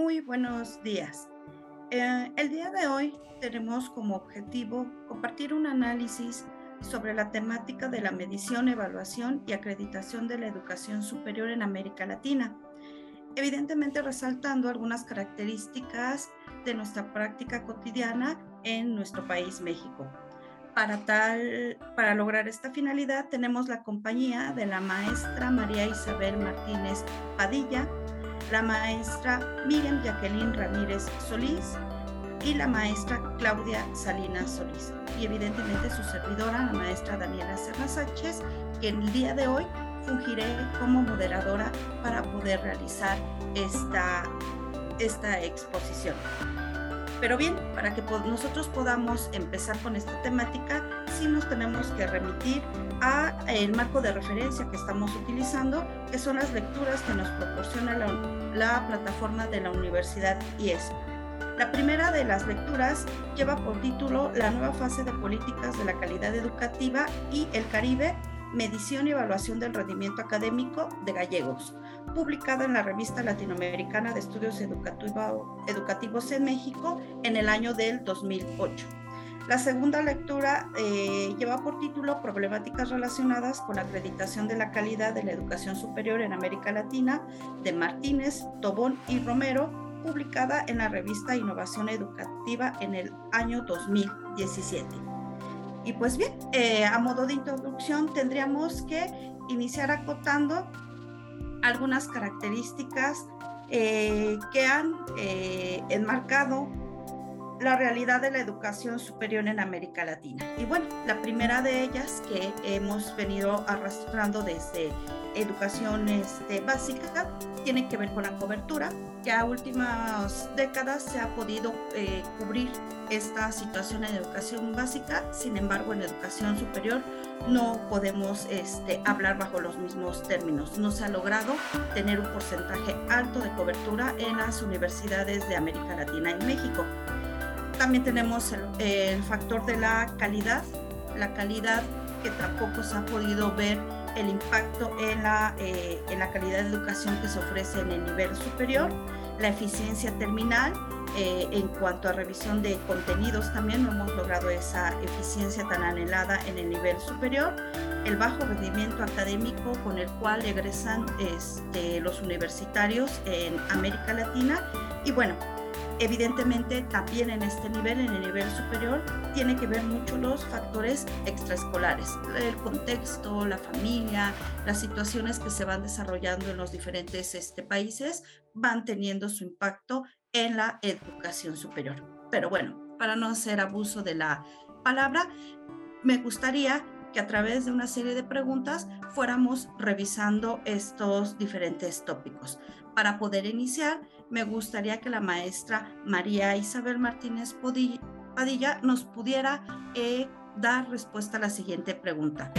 Muy buenos días. Eh, el día de hoy tenemos como objetivo compartir un análisis sobre la temática de la medición, evaluación y acreditación de la educación superior en América Latina, evidentemente resaltando algunas características de nuestra práctica cotidiana en nuestro país, México. Para, tal, para lograr esta finalidad tenemos la compañía de la maestra María Isabel Martínez Padilla, la maestra Miriam Jacqueline Ramírez Solís y la maestra Claudia Salinas Solís. Y evidentemente su servidora, la maestra Daniela Serra Sánchez, que el día de hoy fungiré como moderadora para poder realizar esta, esta exposición. Pero bien, para que nosotros podamos empezar con esta temática, sí nos tenemos que remitir a el marco de referencia que estamos utilizando, que son las lecturas que nos proporciona la, la plataforma de la Universidad IES. La primera de las lecturas lleva por título La nueva fase de políticas de la calidad educativa y el Caribe Medición y Evaluación del Rendimiento Académico de Gallegos, publicada en la revista latinoamericana de Estudios Educativos en México en el año del 2008. La segunda lectura eh, lleva por título Problemáticas relacionadas con la acreditación de la calidad de la educación superior en América Latina de Martínez, Tobón y Romero, publicada en la revista Innovación Educativa en el año 2017. Y pues bien, eh, a modo de introducción tendríamos que iniciar acotando algunas características eh, que han eh, enmarcado la realidad de la educación superior en América Latina. Y bueno, la primera de ellas que hemos venido arrastrando desde educación este, básica tiene que ver con la cobertura, que a últimas décadas se ha podido eh, cubrir esta situación en educación básica, sin embargo en educación superior no podemos este, hablar bajo los mismos términos. No se ha logrado tener un porcentaje alto de cobertura en las universidades de América Latina y México. También tenemos el, el factor de la calidad, la calidad que tampoco se ha podido ver el impacto en la, eh, en la calidad de educación que se ofrece en el nivel superior, la eficiencia terminal, eh, en cuanto a revisión de contenidos también no hemos logrado esa eficiencia tan anhelada en el nivel superior, el bajo rendimiento académico con el cual egresan este, los universitarios en América Latina y bueno, Evidentemente, también en este nivel, en el nivel superior, tiene que ver mucho los factores extraescolares, el contexto, la familia, las situaciones que se van desarrollando en los diferentes este, países van teniendo su impacto en la educación superior. Pero bueno, para no hacer abuso de la palabra, me gustaría que a través de una serie de preguntas fuéramos revisando estos diferentes tópicos. Para poder iniciar, me gustaría que la maestra María Isabel Martínez Padilla nos pudiera eh, dar respuesta a la siguiente pregunta.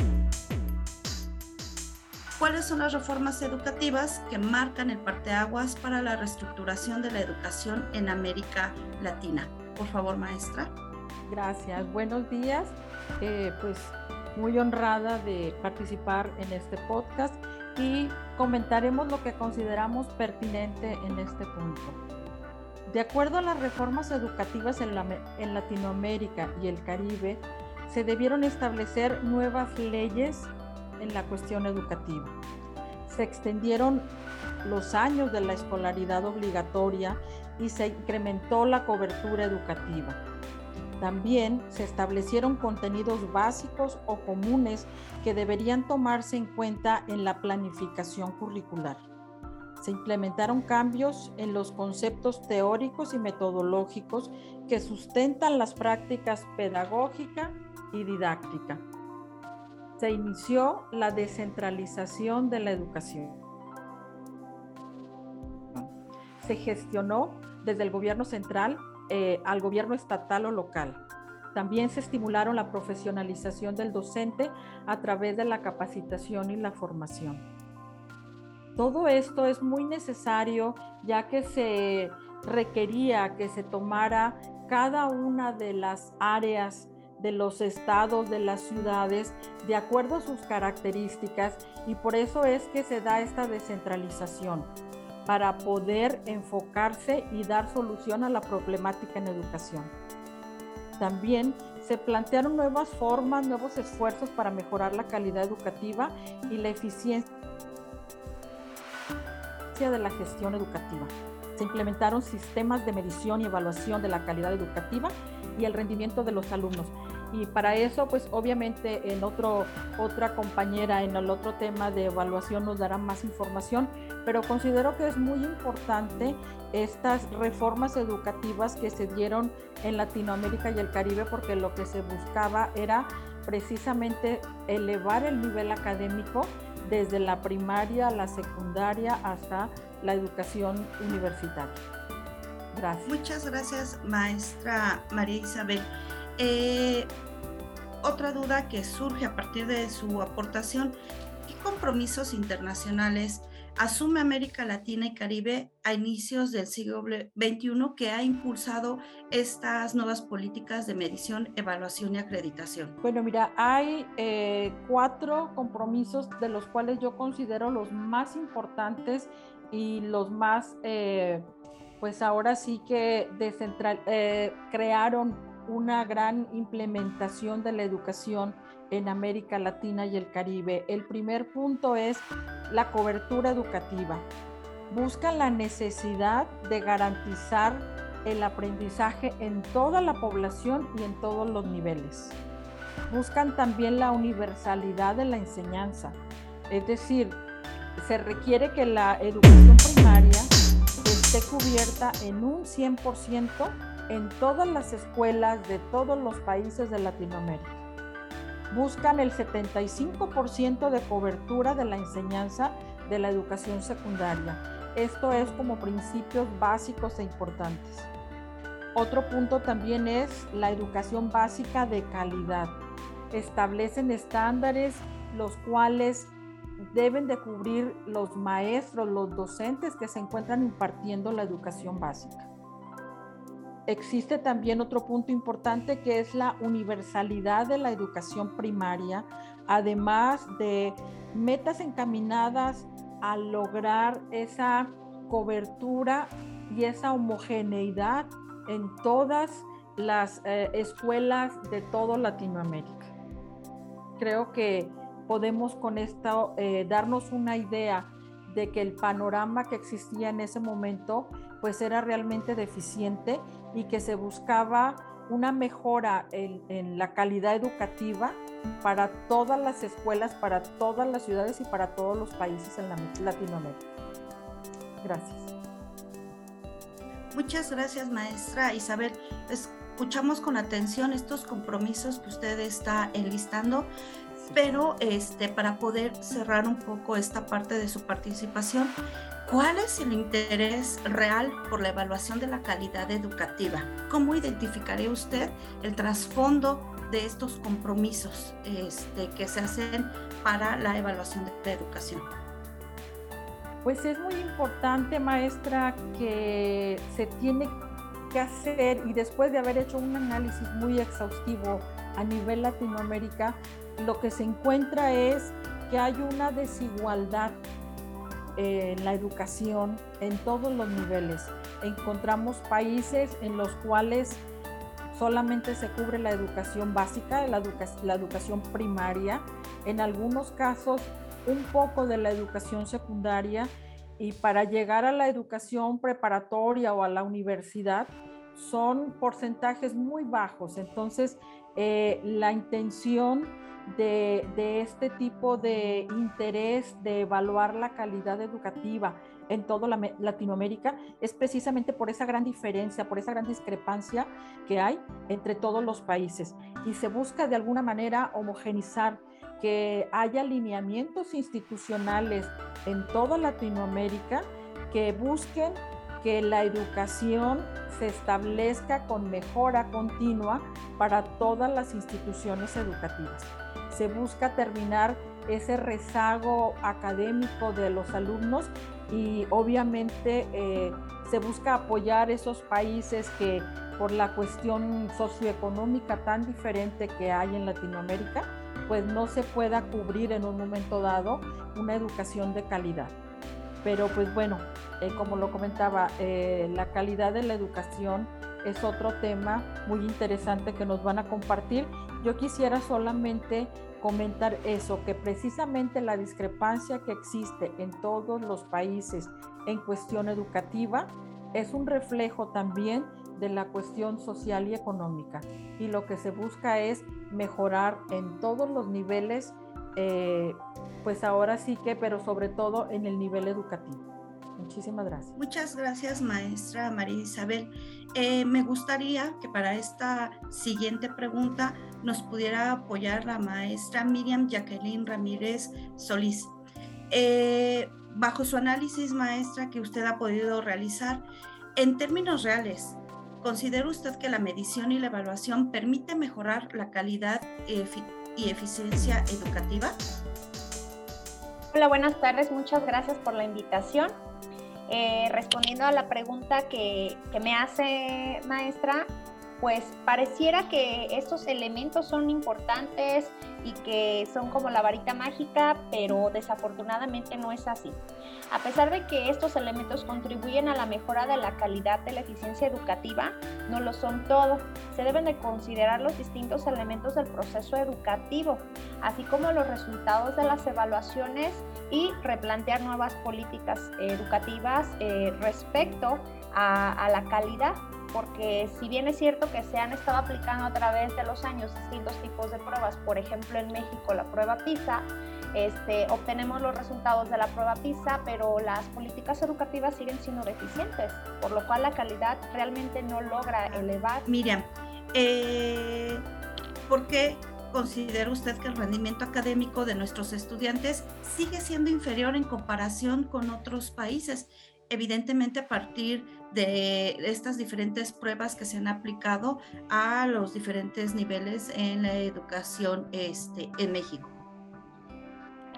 ¿Cuáles son las reformas educativas que marcan el parteaguas para la reestructuración de la educación en América Latina? Por favor, maestra. Gracias. Buenos días. Eh, pues muy honrada de participar en este podcast y comentaremos lo que consideramos pertinente en este punto. De acuerdo a las reformas educativas en, Latinoamérica y el Caribe, se debieron establecer nuevas leyes en la cuestión educativa. Se extendieron los años de la escolaridad obligatoria y se incrementó la cobertura educativa. También se establecieron contenidos básicos o comunes que deberían tomarse en cuenta en la planificación curricular. Se implementaron cambios en los conceptos teóricos y metodológicos que sustentan las prácticas pedagógica y didáctica. Se inició la descentralización de la educación. Se gestionó desde el gobierno central eh, al gobierno estatal o local. También se estimularon la profesionalización del docente a través de la capacitación y la formación. Todo esto es muy necesario ya que se requería que se tomara cada una de las áreas de los estados, de las ciudades, de acuerdo a sus características y por eso es que se da esta descentralización para poder enfocarse y dar solución a la problemática en educación. También se plantearon nuevas formas, nuevos esfuerzos para mejorar la calidad educativa y la eficiencia de la gestión educativa. Se implementaron sistemas de medición y evaluación de la calidad educativa y el rendimiento de los alumnos. Y para eso, pues obviamente en otro, otra compañera en el otro tema de evaluación nos dará más información, pero considero que es muy importante estas reformas educativas que se dieron en Latinoamérica y el Caribe porque lo que se buscaba era precisamente elevar el nivel académico desde la primaria, la secundaria hasta la educación universitaria. Gracias. Muchas gracias, maestra María Isabel. Eh, otra duda que surge a partir de su aportación, ¿qué compromisos internacionales asume América Latina y Caribe a inicios del siglo XXI que ha impulsado estas nuevas políticas de medición, evaluación y acreditación? Bueno, mira, hay eh, cuatro compromisos de los cuales yo considero los más importantes y los más, eh, pues ahora sí que eh, crearon una gran implementación de la educación en América Latina y el Caribe. El primer punto es la cobertura educativa. Buscan la necesidad de garantizar el aprendizaje en toda la población y en todos los niveles. Buscan también la universalidad de la enseñanza, es decir, se requiere que la educación primaria esté cubierta en un 100% en todas las escuelas de todos los países de Latinoamérica buscan el 75% de cobertura de la enseñanza de la educación secundaria. Esto es como principios básicos e importantes. Otro punto también es la educación básica de calidad. Establecen estándares los cuales deben de cubrir los maestros, los docentes que se encuentran impartiendo la educación básica. Existe también otro punto importante que es la universalidad de la educación primaria, además de metas encaminadas a lograr esa cobertura y esa homogeneidad en todas las eh, escuelas de todo Latinoamérica. Creo que podemos con esto eh, darnos una idea de que el panorama que existía en ese momento pues era realmente deficiente y que se buscaba una mejora en, la calidad educativa para todas las escuelas, para todas las ciudades y para todos los países en Latinoamérica. Gracias. Muchas gracias, maestra Isabel. Escuchamos con atención estos compromisos que usted está enlistando, pero este, para poder cerrar un poco esta parte de su participación, ¿Cuál es el interés real por la evaluación de la calidad educativa? ¿Cómo identificaría usted el trasfondo de estos compromisos este, que se hacen para la evaluación de la educación? Pues es muy importante, maestra, que se tiene que hacer y después de haber hecho un análisis muy exhaustivo a nivel Latinoamérica, lo que se encuentra es que hay una desigualdad en la educación en todos los niveles. Encontramos países en los cuales solamente se cubre la educación básica, la, la educación primaria, en algunos casos un poco de la educación secundaria y para llegar a la educación preparatoria o a la universidad son porcentajes muy bajos. Entonces, eh, la intención de, este tipo de interés de evaluar la calidad educativa en toda la, Latinoamérica es precisamente por esa gran diferencia, por esa gran discrepancia que hay entre todos los países. Y se busca de alguna manera homogenizar que haya lineamientos institucionales en toda Latinoamérica que busquen que la educación se establezca con mejora continua para todas las instituciones educativas se busca terminar ese rezago académico de los alumnos y obviamente eh, se busca apoyar esos países que por la cuestión socioeconómica tan diferente que hay en Latinoamérica, pues no se pueda cubrir en un momento dado una educación de calidad. Pero pues bueno, eh, como lo comentaba, eh, la calidad de la educación es otro tema muy interesante que nos van a compartir. Yo quisiera solamente comentar eso, que precisamente la discrepancia que existe en todos los países en cuestión educativa es un reflejo también de la cuestión social y económica. Y lo que se busca es mejorar en todos los niveles, eh, pues ahora sí que, pero sobre todo en el nivel educativo. Muchísimas gracias. Muchas gracias, maestra María Isabel. Eh, me gustaría que para esta siguiente pregunta nos pudiera apoyar la maestra Miriam Jacqueline Ramírez Solís. Eh, bajo su análisis, maestra, que usted ha podido realizar, en términos reales, ¿considera usted que la medición y la evaluación permite mejorar la calidad y eficiencia educativa? Hola, buenas tardes. Muchas gracias por la invitación. Eh, respondiendo a la pregunta que, que me hace maestra, pues pareciera que estos elementos son importantes y que son como la varita mágica, pero desafortunadamente no es así. A pesar de que estos elementos contribuyen a la mejora de la calidad de la eficiencia educativa, no lo son todo. Se deben de considerar los distintos elementos del proceso educativo, así como los resultados de las evaluaciones y replantear nuevas políticas educativas eh, respecto a, a la calidad porque si bien es cierto que se han estado aplicando a través de los años distintos tipos de pruebas, por ejemplo en México la prueba PISA, este, obtenemos los resultados de la prueba PISA, pero las políticas educativas siguen siendo deficientes, por lo cual la calidad realmente no logra elevar. Miriam, eh, ¿por qué considera usted que el rendimiento académico de nuestros estudiantes sigue siendo inferior en comparación con otros países? Evidentemente a partir de estas diferentes pruebas que se han aplicado a los diferentes niveles en la educación este, en México.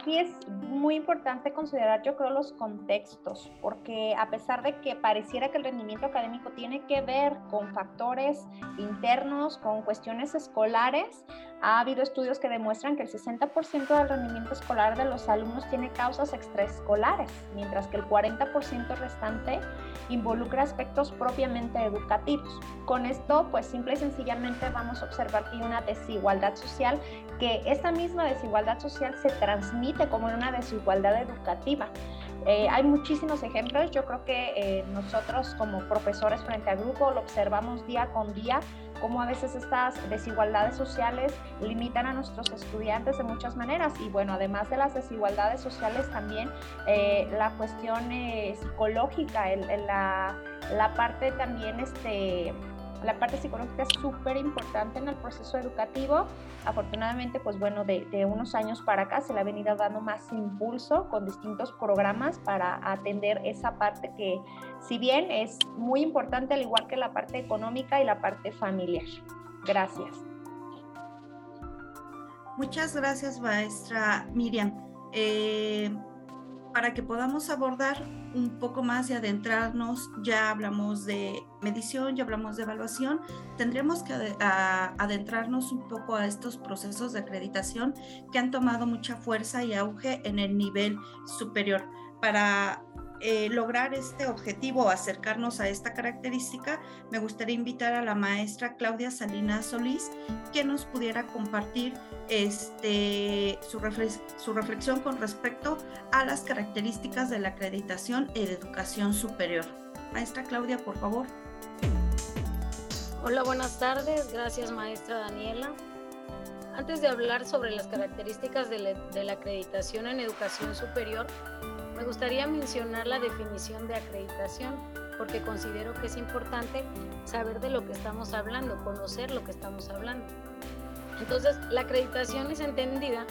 Aquí es muy importante considerar, yo creo, los contextos, porque a pesar de que pareciera que el rendimiento académico tiene que ver con factores internos, con cuestiones escolares, ha habido estudios que demuestran que el 60% del rendimiento escolar de los alumnos tiene causas extraescolares, mientras que el 40% restante involucra aspectos propiamente educativos. Con esto, pues simple y sencillamente vamos a observar que una desigualdad social, que esta misma desigualdad social se transmite como una desigualdad educativa. Eh, hay muchísimos ejemplos, yo creo que eh, nosotros como profesores frente al grupo lo observamos día con día, cómo a veces estas desigualdades sociales limitan a nuestros estudiantes de muchas maneras. Y bueno, además de las desigualdades sociales, también eh, la cuestión psicológica, la, la parte también este, la parte psicológica es súper importante en el proceso educativo. Afortunadamente, pues bueno, de, unos años para acá se le ha venido dando más impulso con distintos programas para atender esa parte que, si bien es muy importante, al igual que la parte económica y la parte familiar. Gracias. Muchas gracias, maestra Miriam. Eh, para que podamos abordar un poco más y adentrarnos, ya hablamos de medición, ya hablamos de evaluación, tendremos que adentrarnos un poco a estos procesos de acreditación que han tomado mucha fuerza y auge en el nivel superior. Para eh, lograr este objetivo, acercarnos a esta característica, me gustaría invitar a la maestra Claudia Salinas Solís que nos pudiera compartir este, su, su reflexión con respecto a las características de la acreditación en educación superior. Maestra Claudia, por favor. Hola, buenas tardes. Gracias, maestra Daniela. Antes de hablar sobre las características de la acreditación en educación superior, me gustaría mencionar la definición de acreditación, porque considero que es importante saber de lo que estamos hablando, conocer lo que estamos hablando. Entonces, la acreditación es entendida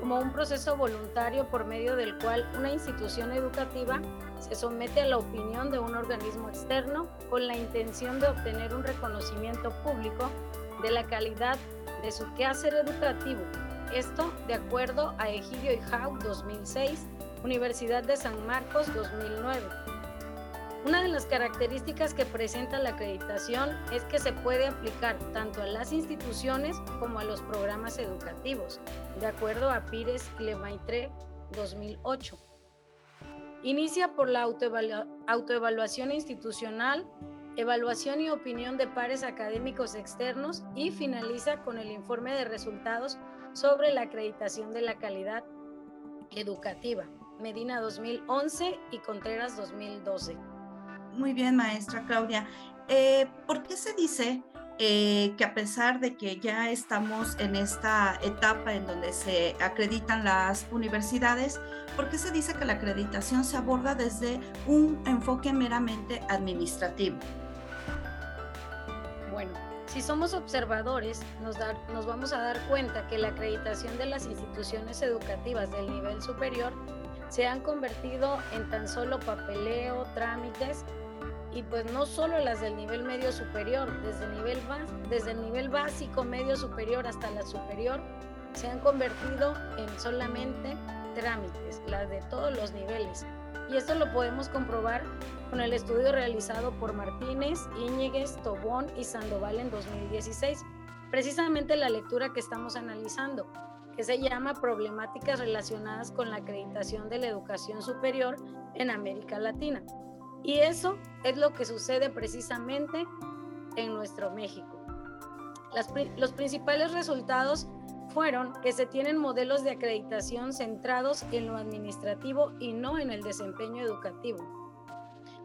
como un proceso voluntario por medio del cual una institución educativa se somete a la opinión de un organismo externo con la intención de obtener un reconocimiento público de la calidad de su quehacer educativo. Esto de acuerdo a Egidio y Hau 2006 Universidad de San Marcos 2009. Una de las características que presenta la acreditación es que se puede aplicar tanto a las instituciones como a los programas educativos, de acuerdo a Pires Lemaitre 2008. Inicia por la autoevaluación institucional, evaluación y opinión de pares académicos externos y finaliza con el informe de resultados sobre la acreditación de la calidad educativa, Medina 2011 y Contreras 2012. Muy bien, maestra Claudia. Eh, ¿Por qué se dice eh, que a pesar de que ya estamos en esta etapa en donde se acreditan las universidades, ¿por qué se dice que la acreditación se aborda desde un enfoque meramente administrativo? Bueno, si somos observadores, nos, nos vamos a dar cuenta que la acreditación de las instituciones educativas del nivel superior se han convertido en tan solo papeleo, trámites y pues no solo las del nivel medio superior, desde el nivel, desde el nivel básico, medio superior hasta la superior, se han convertido en solamente trámites, las de todos los niveles. Y esto lo podemos comprobar con el estudio realizado por Martínez, Íñiguez, Tobón y Sandoval en 2016. Precisamente la lectura que estamos analizando, que se llama Problemáticas relacionadas con la acreditación de la educación superior en América Latina. Y eso es lo que sucede precisamente en nuestro México. los principales resultados fueron que se tienen modelos de acreditación centrados en lo administrativo y no en el desempeño educativo.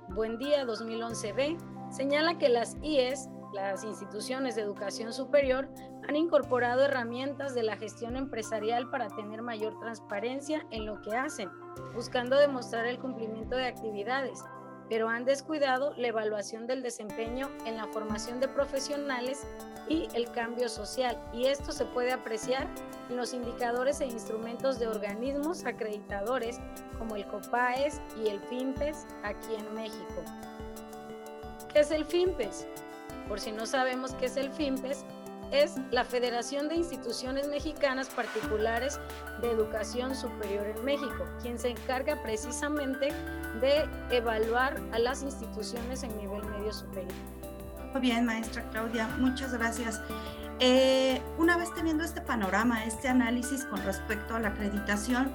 Buen Día 2011B señala que las IES, las instituciones de educación superior, han incorporado herramientas de la gestión empresarial para tener mayor transparencia en lo que hacen, buscando demostrar el cumplimiento de actividades, pero han descuidado la evaluación del desempeño en la formación de profesionales y el cambio social. Y esto se puede apreciar en los indicadores e instrumentos de organismos acreditadores como el COPAES y el FIMPES aquí en México. ¿Qué es el FIMPES? Por si no sabemos qué es el FIMPES, es la Federación de Instituciones Mexicanas Particulares de Educación Superior en México, quien se encarga precisamente de evaluar a las instituciones en nivel medio superior. Muy bien, maestra Claudia, muchas gracias. Eh, una vez teniendo este panorama, este análisis con respecto a la acreditación,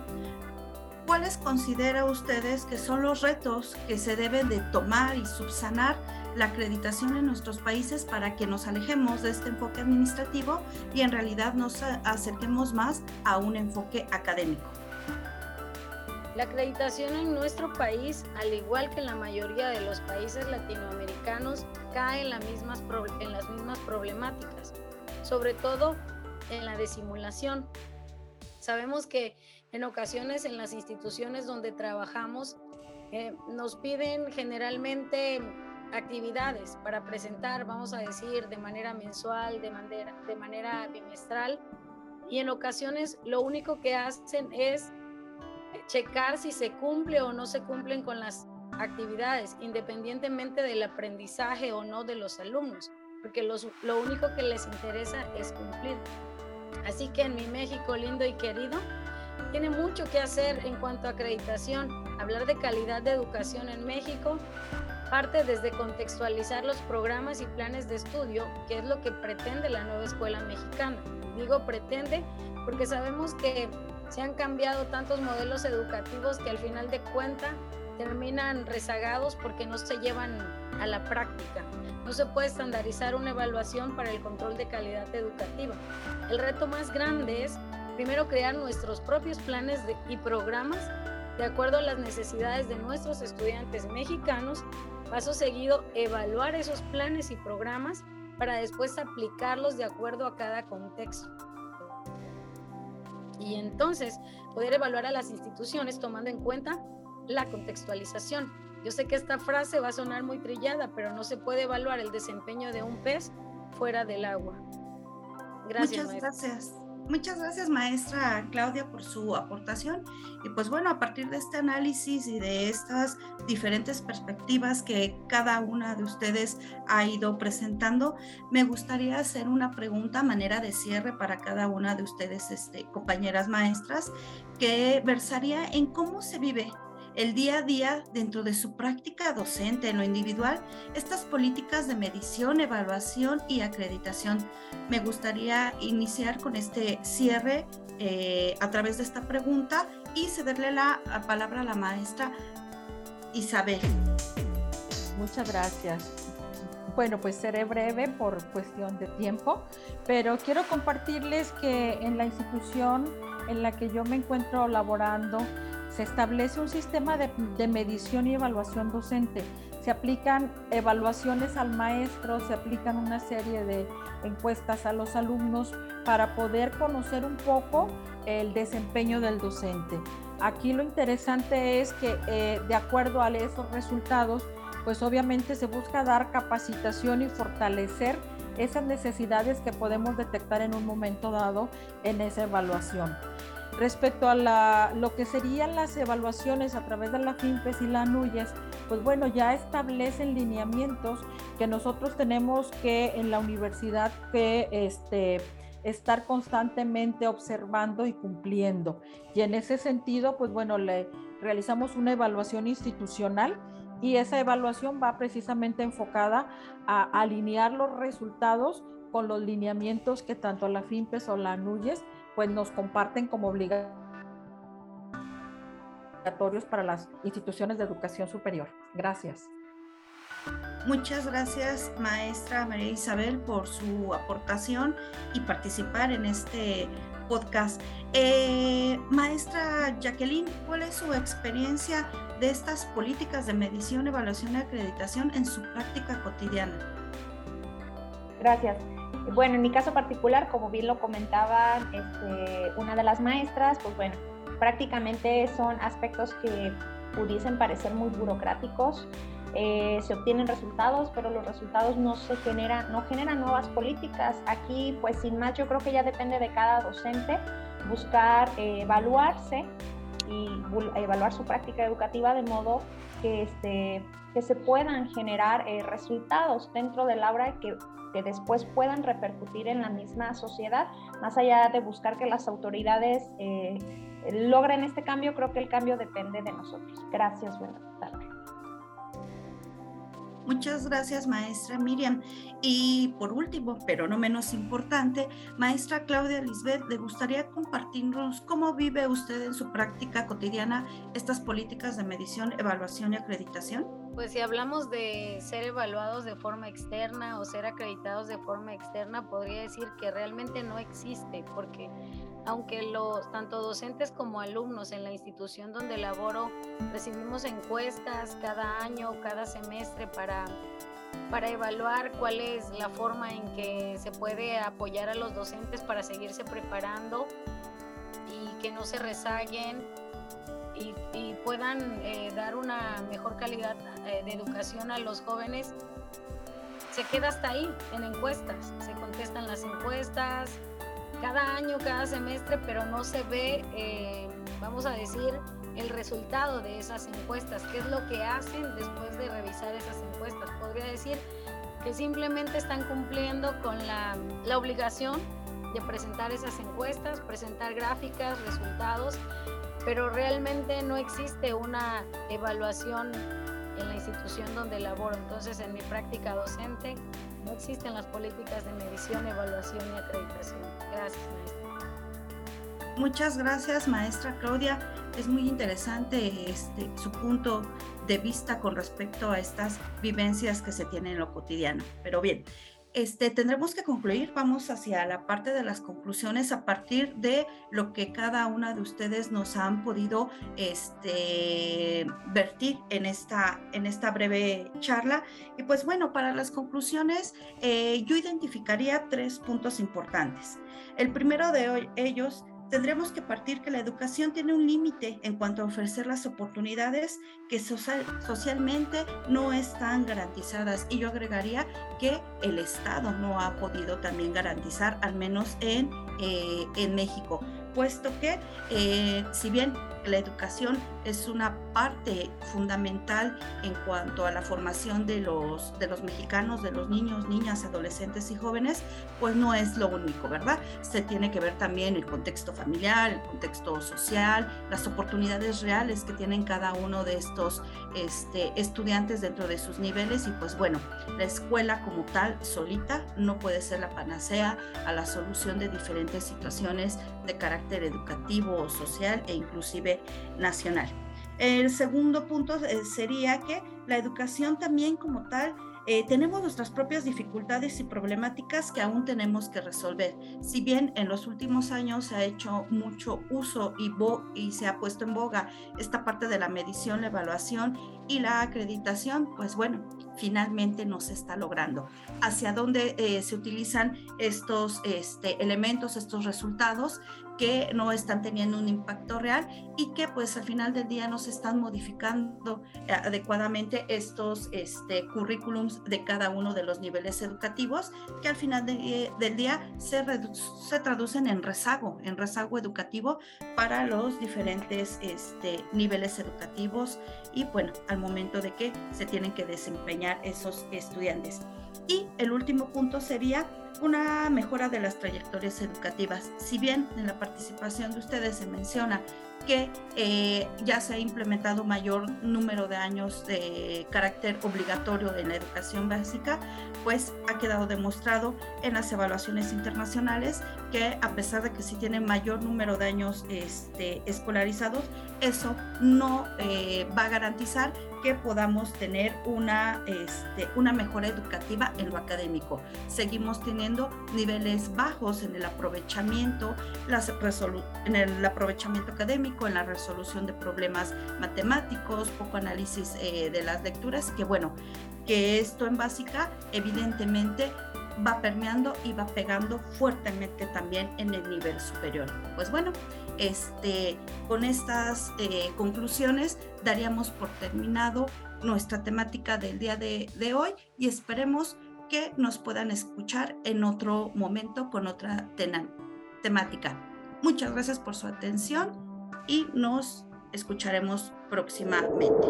¿cuáles considera ustedes que son los retos que se deben de tomar y subsanar la acreditación en nuestros países para que nos alejemos de este enfoque administrativo y en realidad nos acerquemos más a un enfoque académico. La acreditación en nuestro país, al igual que en la mayoría de los países latinoamericanos, cae en, las mismas, en las mismas problemáticas, sobre todo en la de simulación. Sabemos que en ocasiones en las instituciones donde trabajamos eh, nos piden generalmente actividades para presentar, vamos a decir, de manera mensual, de manera, de manera bimestral. Y en ocasiones lo único que hacen es checar si se cumple o no se cumplen con las actividades, independientemente del aprendizaje o no de los alumnos, porque lo único que les interesa es cumplir. Así que en mi México lindo y querido, tiene mucho que hacer en cuanto a acreditación. Hablar de calidad de educación en México parte desde contextualizar los programas y planes de estudio, que es lo que pretende la nueva escuela mexicana. Digo pretende porque sabemos que se han cambiado tantos modelos educativos que al final de cuenta terminan rezagados porque no se llevan a la práctica. No se puede estandarizar una evaluación para el control de calidad educativa. El reto más grande es primero crear nuestros propios planes y programas de acuerdo a las necesidades de nuestros estudiantes mexicanos Paso seguido, evaluar esos planes y programas para después aplicarlos de acuerdo a cada contexto. Y entonces poder evaluar a las instituciones tomando en cuenta la contextualización. Yo sé que esta frase va a sonar muy trillada, pero no se puede evaluar el desempeño de un pez fuera del agua. Gracias. Muchas gracias. Muchas gracias, maestra Claudia, por su aportación. Y pues bueno, a partir de este análisis y de estas diferentes perspectivas que cada una de ustedes ha ido presentando, me gustaría hacer una pregunta a manera de cierre para cada una de ustedes, este, compañeras maestras, que versaría en cómo se vive el día a día dentro de su práctica docente en lo individual estas políticas de medición, evaluación y acreditación. Me gustaría iniciar con este cierre eh, a través de esta pregunta y cederle la palabra a la maestra Isabel. Muchas gracias. Bueno, pues seré breve por cuestión de tiempo, pero quiero compartirles que en la institución en la que yo me encuentro laborando se establece un sistema de, medición y evaluación docente. Se aplican evaluaciones al maestro, se aplican una serie de encuestas a los alumnos para poder conocer un poco el desempeño del docente. Aquí lo interesante es que eh, de acuerdo a esos resultados, pues obviamente se busca dar capacitación y fortalecer esas necesidades que podemos detectar en un momento dado en esa evaluación. Respecto a lo que serían las evaluaciones a través de la FIMPES y la NUYES, pues bueno, ya establecen lineamientos que nosotros tenemos que en la universidad que este, estar constantemente observando y cumpliendo. Y en ese sentido, pues bueno, realizamos una evaluación institucional y esa evaluación va precisamente enfocada a alinear los resultados con los lineamientos que tanto la FIMPES o la NUYES pues nos comparten como obligatorios para las instituciones de educación superior. Gracias. Muchas gracias, maestra María Isabel, por su aportación y participar en este podcast. Eh, maestra Jacqueline, ¿cuál es su experiencia de estas políticas de medición, evaluación y acreditación en su práctica cotidiana? Gracias. Bueno, en mi caso particular, como bien lo comentaba este, una de las maestras, pues bueno, prácticamente son aspectos que pudiesen parecer muy burocráticos, eh, se obtienen resultados, pero los resultados no se generan, no generan nuevas políticas. Aquí, pues sin más, yo creo que ya depende de cada docente buscar eh, evaluarse y evaluar su práctica educativa de modo que, este, que se puedan generar eh, resultados dentro del aula que, que después puedan repercutir en la misma sociedad, más allá de buscar que las autoridades logren este cambio, creo que el cambio depende de nosotros. Gracias, buenas. Muchas gracias, maestra Miriam. Y por último, pero no menos importante, maestra Claudia Lisbeth, ¿le gustaría compartirnos cómo vive usted en su práctica cotidiana estas políticas de medición, evaluación y acreditación? Pues si hablamos de ser evaluados de forma externa o ser acreditados de forma externa, podría decir que realmente no existe, porque aunque los tanto docentes como alumnos en la institución donde laboro recibimos encuestas cada año, cada semestre para, para evaluar cuál es la forma en que se puede apoyar a los docentes para seguirse preparando y que no se rezaguen y, puedan eh, dar una mejor calidad eh, de educación a los jóvenes, se queda hasta ahí en encuestas, se contestan las encuestas, cada año, cada semestre, pero no se ve, eh, vamos a decir, el resultado de esas encuestas, qué es lo que hacen después de revisar esas encuestas. Podría decir que simplemente están cumpliendo con la, la obligación de presentar esas encuestas, presentar gráficas, resultados, pero realmente no existe una evaluación en la institución donde laboro. Entonces, en mi práctica docente, no existen las políticas de medición, evaluación y acreditación. Gracias, maestra. Muchas gracias, maestra Claudia. Es muy interesante este, su punto de vista con respecto a estas vivencias que se tienen en lo cotidiano. Pero bien, este, tendremos que concluir, vamos hacia la parte de las conclusiones a partir de lo que cada una de ustedes nos han podido este, vertir en esta, breve charla. Y pues bueno, para las conclusiones, eh, yo identificaría tres puntos importantes. El primero de ellos tendremos que partir que la educación tiene un límite en cuanto a ofrecer las oportunidades que socialmente no están garantizadas. Y yo agregaría que el Estado no ha podido también garantizar, al menos en, eh, en México, puesto que eh, si bien la educación es una parte fundamental en cuanto a la formación de los, de los mexicanos, de los niños, niñas, adolescentes y jóvenes, pues no es lo único, ¿verdad? Se tiene que ver también el contexto familiar, el contexto social, las oportunidades reales que tienen cada uno de estos este, estudiantes dentro de sus niveles y pues bueno, la escuela como tal, solita, no puede ser la panacea a la solución de diferentes situaciones de carácter educativo o social e inclusive nacional. El segundo punto eh, sería que la educación también como tal eh, tenemos nuestras propias dificultades y problemáticas que aún tenemos que resolver. Si bien en los últimos años se ha hecho mucho uso y, se ha puesto en boga esta parte de la medición, la evaluación y la acreditación, pues bueno, finalmente no se está logrando. Hacia dónde eh, se utilizan estos este, elementos, estos resultados, que no están teniendo un impacto real y que pues al final del día no se están modificando eh, adecuadamente estos este, currículums de cada uno de los niveles educativos que al final del día se, se traducen en rezago, en rezago educativo para los diferentes este, niveles educativos y bueno, al momento de que se tienen que desempeñar esos estudiantes. Y el último punto sería una mejora de las trayectorias educativas. Si bien en la participación de ustedes se menciona que eh, ya se ha implementado mayor número de años de carácter obligatorio en la educación básica, pues ha quedado demostrado en las evaluaciones internacionales que a pesar de que sí tienen mayor número de años este, escolarizados, eso no eh, va a garantizar que podamos tener una, este, una mejora educativa en lo académico. Seguimos teniendo niveles bajos en el aprovechamiento, las en el aprovechamiento académico, en la resolución de problemas matemáticos, poco análisis eh, de las lecturas, que bueno, que esto en básica evidentemente va permeando y va pegando fuertemente también en el nivel superior. Pues bueno, este, con estas eh, conclusiones daríamos por terminado nuestra temática del día de, hoy y esperemos que nos puedan escuchar en otro momento con otra temática. Muchas gracias por su atención y nos escucharemos próximamente.